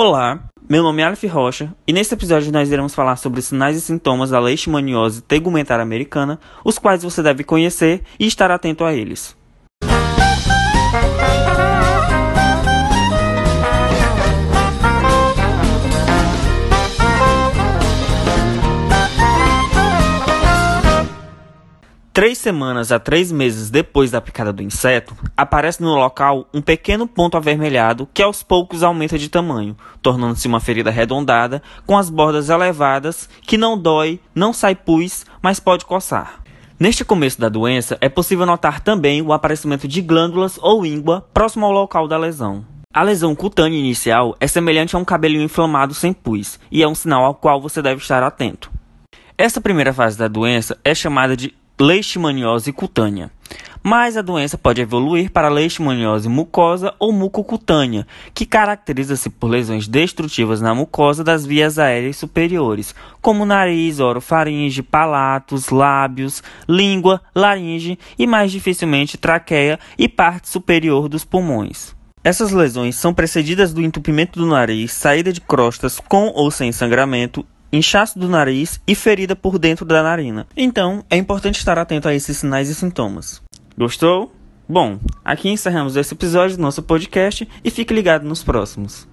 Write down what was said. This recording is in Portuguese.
Olá, meu nome é Aleph Rocha e neste episódio nós iremos falar sobre sinais e sintomas da leishmaniose tegumentar americana, os quais você deve conhecer e estar atento a eles. Três semanas a três meses depois da picada do inseto, aparece no local um pequeno ponto avermelhado que aos poucos aumenta de tamanho, tornando-se uma ferida arredondada com as bordas elevadas que não dói, não sai pus, mas pode coçar. Neste começo da doença, é possível notar também o aparecimento de glândulas ou íngua próximo ao local da lesão. A lesão cutânea inicial é semelhante a um cabelinho inflamado sem pus e é um sinal ao qual você deve estar atento. Essa primeira fase da doença é chamada de leishmaniose cutânea. Mas a doença pode evoluir para leishmaniose mucosa ou mucocutânea, que caracteriza-se por lesões destrutivas na mucosa das vias aéreas superiores, como nariz, orofaringe, palatos, lábios, língua, laringe e mais dificilmente traqueia e parte superior dos pulmões. Essas lesões são precedidas do entupimento do nariz, saída de crostas com ou sem sangramento inchaço do nariz e ferida por dentro da narina. Então, é importante estar atento a esses sinais e sintomas. Gostou? Bom, aqui encerramos esse episódio do nosso podcast e fique ligado nos próximos.